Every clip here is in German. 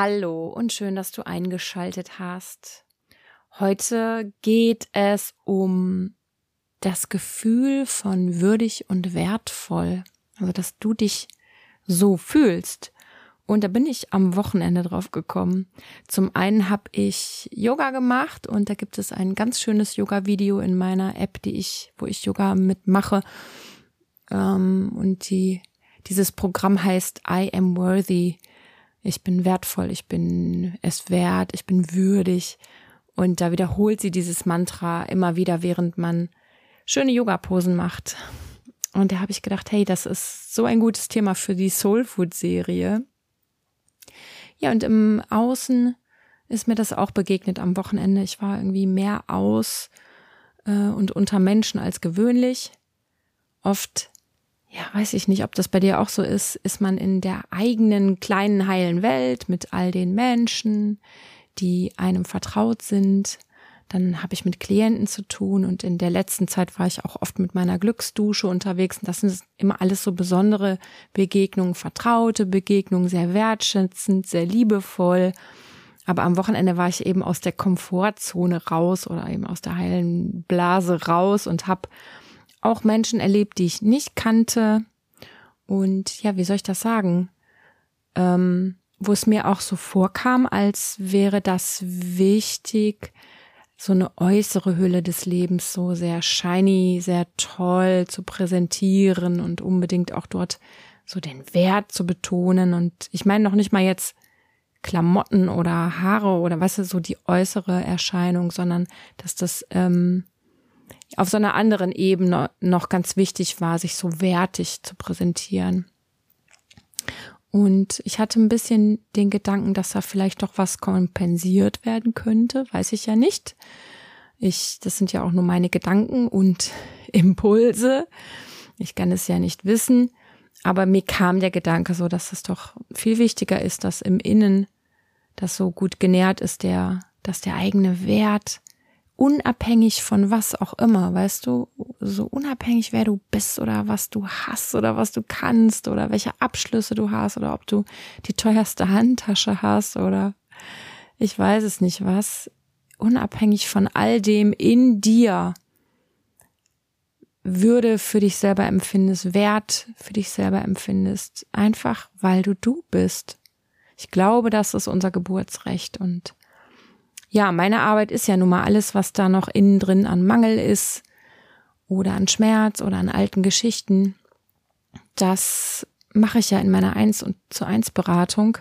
Hallo und schön, dass du eingeschaltet hast. Heute geht es um das Gefühl von würdig und wertvoll. Also, dass du dich so fühlst. Und da bin ich am Wochenende drauf gekommen. Zum einen habe ich Yoga gemacht und da gibt es ein ganz schönes Yoga-Video in meiner App, die ich, wo ich Yoga mitmache. Ähm, und die, dieses Programm heißt I am worthy. Ich bin wertvoll, ich bin es wert, ich bin würdig. Und da wiederholt sie dieses Mantra immer wieder, während man schöne Yoga-Posen macht. Und da habe ich gedacht, hey, das ist so ein gutes Thema für die Soul Food Serie. Ja, und im Außen ist mir das auch begegnet am Wochenende. Ich war irgendwie mehr aus äh, und unter Menschen als gewöhnlich. Oft, ja, weiß ich nicht, ob das bei dir auch so ist, ist man in der eigenen kleinen heilen Welt mit all den Menschen, die einem vertraut sind, dann habe ich mit Klienten zu tun und in der letzten Zeit war ich auch oft mit meiner Glücksdusche unterwegs. Und das sind immer alles so besondere Begegnungen, vertraute Begegnungen, sehr wertschätzend, sehr liebevoll. Aber am Wochenende war ich eben aus der Komfortzone raus oder eben aus der heilen Blase raus und habe auch Menschen erlebt, die ich nicht kannte. Und ja, wie soll ich das sagen? Ähm, wo es mir auch so vorkam, als wäre das wichtig, so eine äußere Hülle des Lebens so sehr shiny, sehr toll zu präsentieren und unbedingt auch dort so den Wert zu betonen. Und ich meine noch nicht mal jetzt Klamotten oder Haare oder was ist so die äußere Erscheinung, sondern dass das ähm, auf so einer anderen Ebene noch ganz wichtig war, sich so wertig zu präsentieren. Und ich hatte ein bisschen den Gedanken, dass da vielleicht doch was kompensiert werden könnte, weiß ich ja nicht. Ich, das sind ja auch nur meine Gedanken und Impulse. Ich kann es ja nicht wissen. Aber mir kam der Gedanke so, dass es doch viel wichtiger ist, dass im Innen das so gut genährt ist, der, dass der eigene Wert unabhängig von was auch immer, weißt du, so unabhängig wer du bist oder was du hast oder was du kannst oder welche Abschlüsse du hast oder ob du die teuerste Handtasche hast oder ich weiß es nicht was, unabhängig von all dem in dir Würde für dich selber empfindest, Wert für dich selber empfindest, einfach weil du du bist. Ich glaube, das ist unser Geburtsrecht und ja, meine Arbeit ist ja nun mal alles, was da noch innen drin an Mangel ist oder an Schmerz oder an alten Geschichten. Das mache ich ja in meiner Eins und zu eins Beratung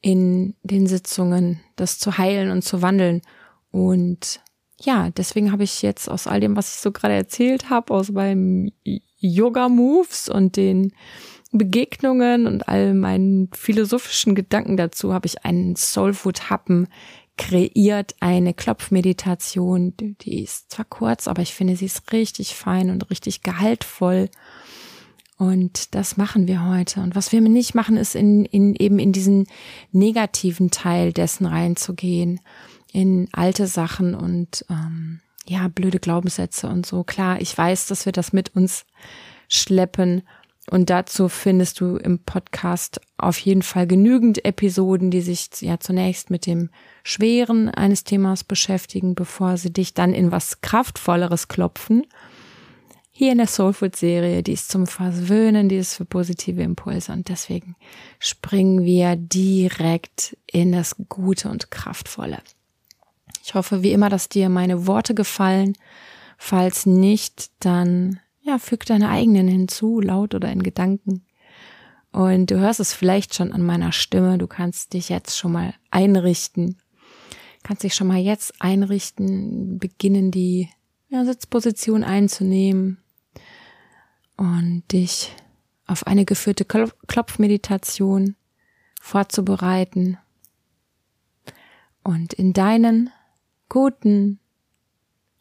in den Sitzungen, das zu heilen und zu wandeln. Und ja, deswegen habe ich jetzt aus all dem, was ich so gerade erzählt habe, aus meinem Yoga Moves und den Begegnungen und all meinen philosophischen Gedanken dazu, habe ich einen Soulfood Happen kreiert eine Klopfmeditation, die ist zwar kurz, aber ich finde, sie ist richtig fein und richtig gehaltvoll. Und das machen wir heute. Und was wir nicht machen, ist in, in eben in diesen negativen Teil dessen reinzugehen, in alte Sachen und ähm, ja, blöde Glaubenssätze und so. Klar, ich weiß, dass wir das mit uns schleppen und dazu findest du im Podcast auf jeden Fall genügend Episoden, die sich ja zunächst mit dem Schweren eines Themas beschäftigen, bevor sie dich dann in was Kraftvolleres klopfen. Hier in der Soulfood Serie, die ist zum Versöhnen, die ist für positive Impulse und deswegen springen wir direkt in das Gute und Kraftvolle. Ich hoffe wie immer, dass dir meine Worte gefallen. Falls nicht, dann ja, füg deine eigenen hinzu, laut oder in Gedanken. Und du hörst es vielleicht schon an meiner Stimme. Du kannst dich jetzt schon mal einrichten. Kannst dich schon mal jetzt einrichten, beginnen die ja, Sitzposition einzunehmen und dich auf eine geführte Klopfmeditation vorzubereiten und in deinen guten,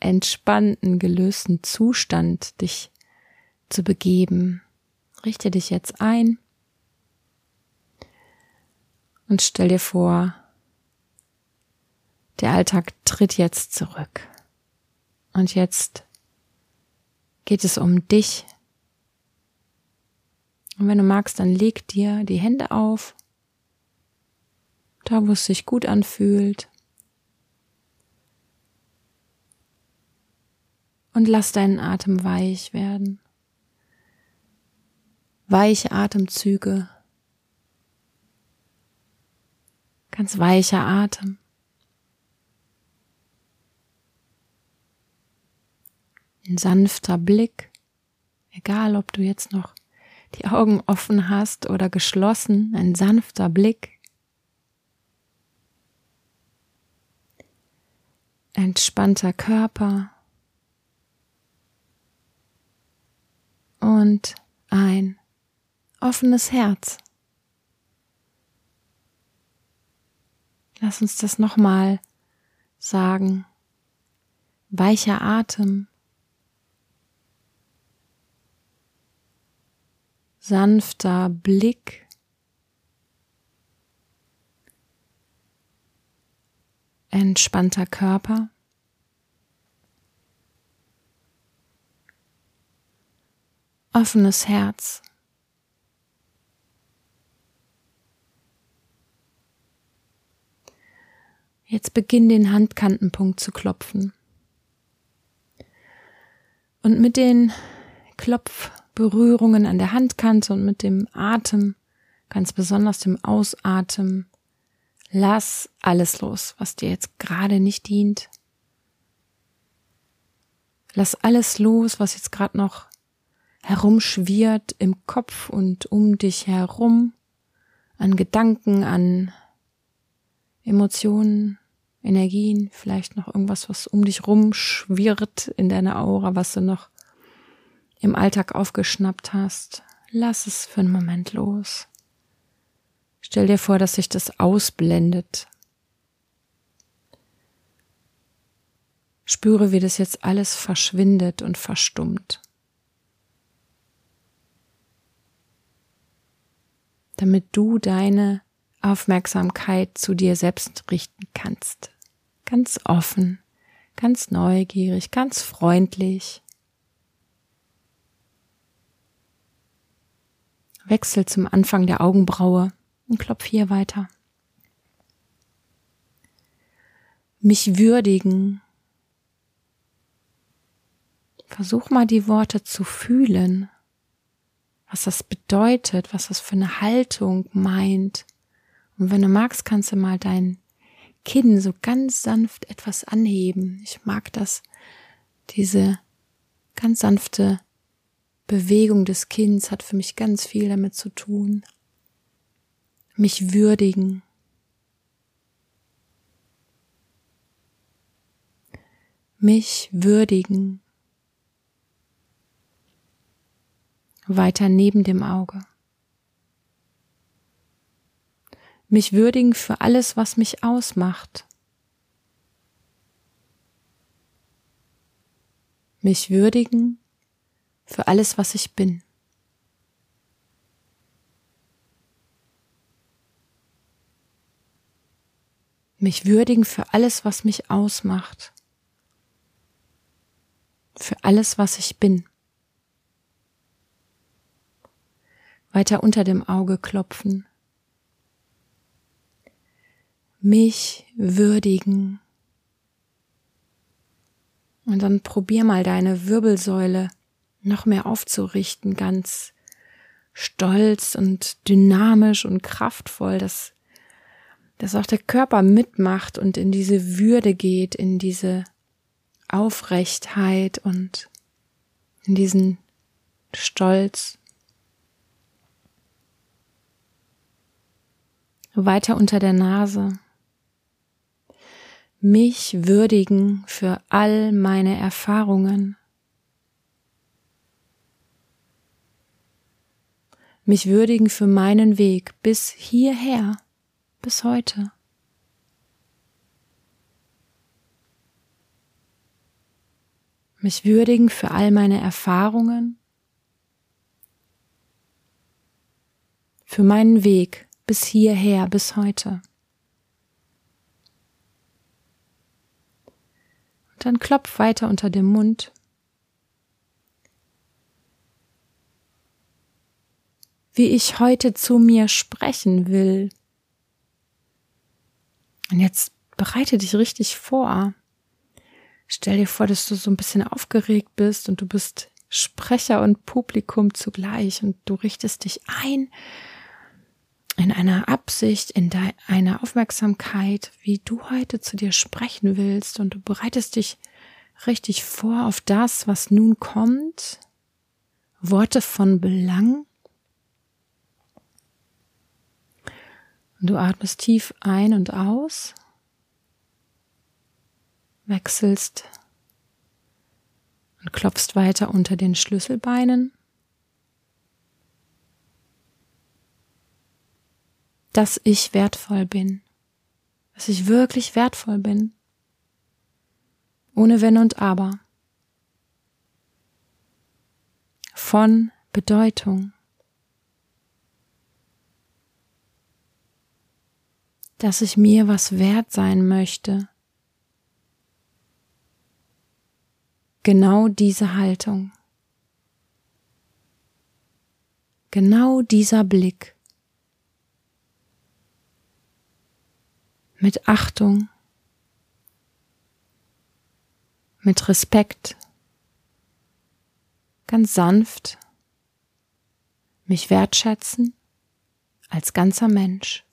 entspannten, gelösten Zustand dich zu begeben. Richte dich jetzt ein und stell dir vor, der Alltag tritt jetzt zurück. Und jetzt geht es um dich. Und wenn du magst, dann leg dir die Hände auf da wo es sich gut anfühlt. Und lass deinen Atem weich werden. Weiche Atemzüge. Ganz weicher Atem. Ein sanfter Blick, egal ob du jetzt noch die Augen offen hast oder geschlossen, ein sanfter Blick. Entspannter Körper und ein offenes Herz. Lass uns das nochmal sagen. Weicher Atem. Sanfter Blick. Entspannter Körper. Offenes Herz. Jetzt beginn den Handkantenpunkt zu klopfen. Und mit den Klopfberührungen an der Handkante und mit dem Atem, ganz besonders dem Ausatmen, lass alles los, was dir jetzt gerade nicht dient. Lass alles los, was jetzt gerade noch herumschwirrt im Kopf und um dich herum, an Gedanken, an Emotionen, Energien, vielleicht noch irgendwas, was um dich rumschwirrt in deiner Aura, was du noch im Alltag aufgeschnappt hast. Lass es für einen Moment los. Stell dir vor, dass sich das ausblendet. Spüre, wie das jetzt alles verschwindet und verstummt. Damit du deine Aufmerksamkeit zu dir selbst richten kannst. Ganz offen, ganz neugierig, ganz freundlich. Wechsel zum Anfang der Augenbraue und klopf hier weiter. Mich würdigen. Versuch mal die Worte zu fühlen, was das bedeutet, was das für eine Haltung meint. Und wenn du magst, kannst du mal dein Kinn so ganz sanft etwas anheben. Ich mag das, diese ganz sanfte Bewegung des Kinns hat für mich ganz viel damit zu tun. Mich würdigen. Mich würdigen. Weiter neben dem Auge. Mich würdigen für alles, was mich ausmacht. Mich würdigen für alles, was ich bin. Mich würdigen für alles, was mich ausmacht. Für alles, was ich bin. Weiter unter dem Auge klopfen mich würdigen. Und dann probier mal deine Wirbelsäule noch mehr aufzurichten, ganz stolz und dynamisch und kraftvoll, dass, dass auch der Körper mitmacht und in diese Würde geht, in diese Aufrechtheit und in diesen Stolz. Weiter unter der Nase mich würdigen für all meine Erfahrungen, mich würdigen für meinen Weg bis hierher, bis heute. Mich würdigen für all meine Erfahrungen, für meinen Weg bis hierher, bis heute. Dann klopf weiter unter dem Mund. Wie ich heute zu mir sprechen will. Und jetzt bereite dich richtig vor. Stell dir vor, dass du so ein bisschen aufgeregt bist und du bist Sprecher und Publikum zugleich und du richtest dich ein in einer Absicht, in deiner Aufmerksamkeit, wie du heute zu dir sprechen willst und du bereitest dich richtig vor auf das, was nun kommt. Worte von Belang. Und du atmest tief ein und aus, wechselst und klopfst weiter unter den Schlüsselbeinen. Dass ich wertvoll bin, dass ich wirklich wertvoll bin, ohne Wenn und Aber, von Bedeutung, dass ich mir was wert sein möchte, genau diese Haltung, genau dieser Blick mit Achtung, mit Respekt, ganz sanft, mich wertschätzen als ganzer Mensch.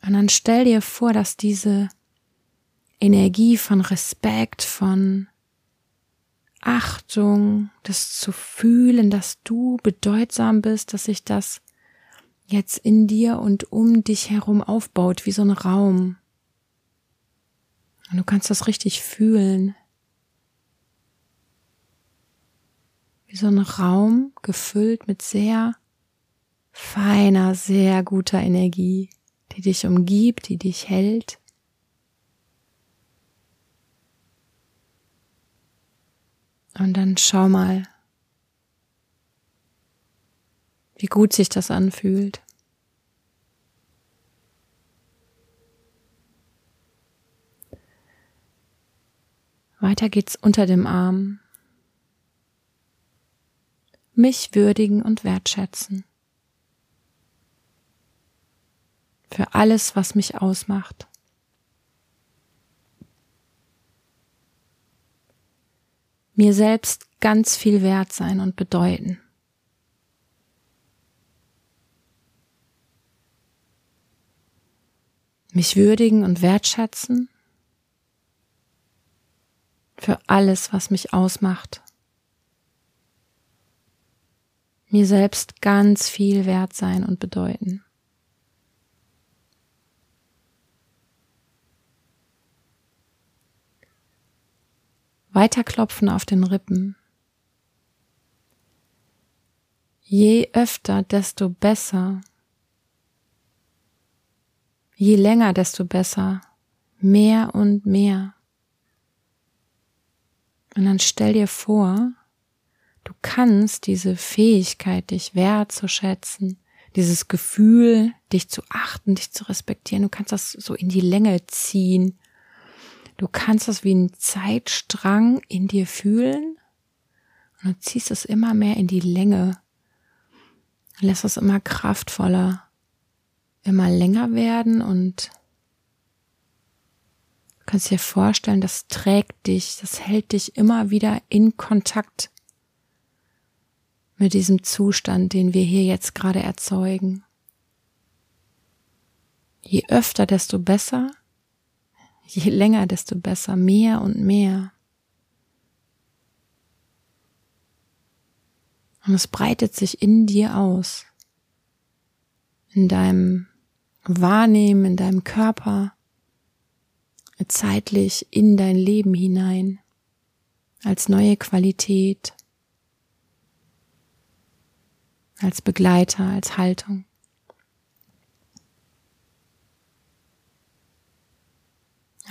Und dann stell dir vor, dass diese Energie von Respekt, von Achtung, das zu fühlen, dass du bedeutsam bist, dass sich das jetzt in dir und um dich herum aufbaut, wie so ein Raum. Und du kannst das richtig fühlen. Wie so ein Raum gefüllt mit sehr feiner, sehr guter Energie, die dich umgibt, die dich hält. Und dann schau mal, wie gut sich das anfühlt. Weiter geht's unter dem Arm. Mich würdigen und wertschätzen. Für alles, was mich ausmacht. mir selbst ganz viel wert sein und bedeuten. Mich würdigen und wertschätzen für alles, was mich ausmacht. Mir selbst ganz viel wert sein und bedeuten. Weiterklopfen auf den Rippen. Je öfter, desto besser. Je länger, desto besser. Mehr und mehr. Und dann stell dir vor, du kannst diese Fähigkeit, dich wertzuschätzen, dieses Gefühl, dich zu achten, dich zu respektieren, du kannst das so in die Länge ziehen Du kannst das wie ein Zeitstrang in dir fühlen und du ziehst es immer mehr in die Länge, lässt es immer kraftvoller, immer länger werden und du kannst dir vorstellen, das trägt dich, das hält dich immer wieder in Kontakt mit diesem Zustand, den wir hier jetzt gerade erzeugen. Je öfter, desto besser. Je länger, desto besser, mehr und mehr. Und es breitet sich in dir aus, in deinem Wahrnehmen, in deinem Körper, zeitlich in dein Leben hinein, als neue Qualität, als Begleiter, als Haltung.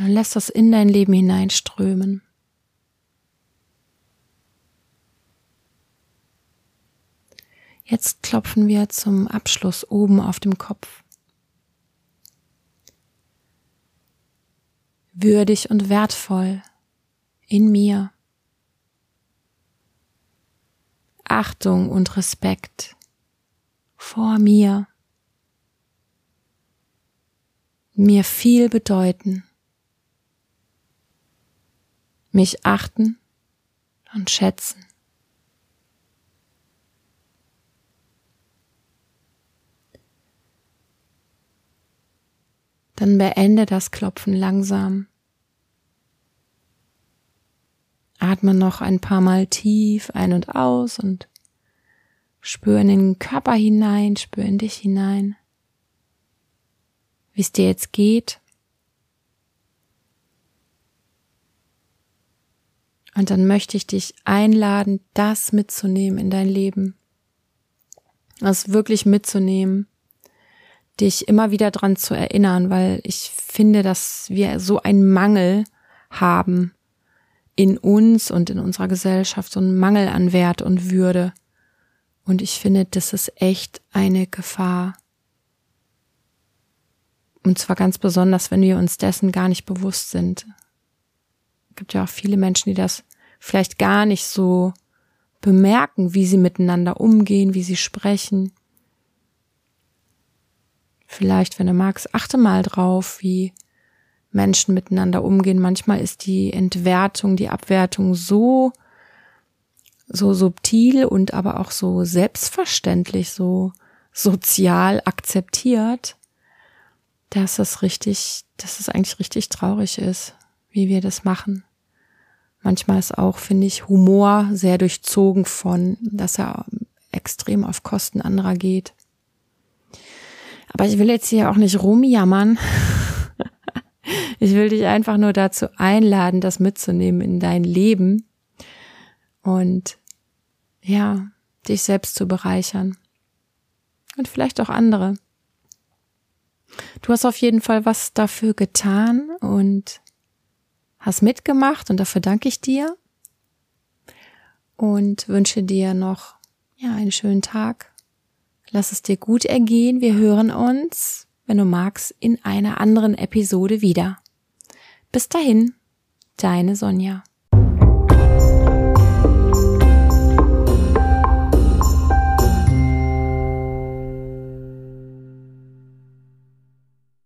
Und lass das in dein Leben hineinströmen. Jetzt klopfen wir zum Abschluss oben auf dem Kopf. würdig und wertvoll in mir. Achtung und Respekt vor mir, mir viel bedeuten, mich achten und schätzen. Dann beende das Klopfen langsam. Atme noch ein paar Mal tief ein und aus und spür in den Körper hinein, spür in dich hinein, wie es dir jetzt geht. Und dann möchte ich dich einladen, das mitzunehmen in dein Leben. Das wirklich mitzunehmen, dich immer wieder dran zu erinnern, weil ich finde, dass wir so einen Mangel haben in uns und in unserer Gesellschaft, so einen Mangel an Wert und Würde. Und ich finde, das ist echt eine Gefahr. Und zwar ganz besonders, wenn wir uns dessen gar nicht bewusst sind. Es gibt ja auch viele Menschen, die das vielleicht gar nicht so bemerken, wie sie miteinander umgehen, wie sie sprechen. Vielleicht, wenn du magst, achte mal drauf, wie Menschen miteinander umgehen. Manchmal ist die Entwertung, die Abwertung so, so subtil und aber auch so selbstverständlich, so sozial akzeptiert, dass es richtig, dass es eigentlich richtig traurig ist, wie wir das machen. Manchmal ist auch, finde ich, Humor sehr durchzogen von, dass er extrem auf Kosten anderer geht. Aber ich will jetzt hier auch nicht rumjammern. ich will dich einfach nur dazu einladen, das mitzunehmen in dein Leben und ja, dich selbst zu bereichern. Und vielleicht auch andere. Du hast auf jeden Fall was dafür getan und hast mitgemacht und dafür danke ich dir und wünsche dir noch ja einen schönen Tag Lass es dir gut ergehen. Wir hören uns, wenn du magst, in einer anderen Episode wieder. Bis dahin, deine Sonja.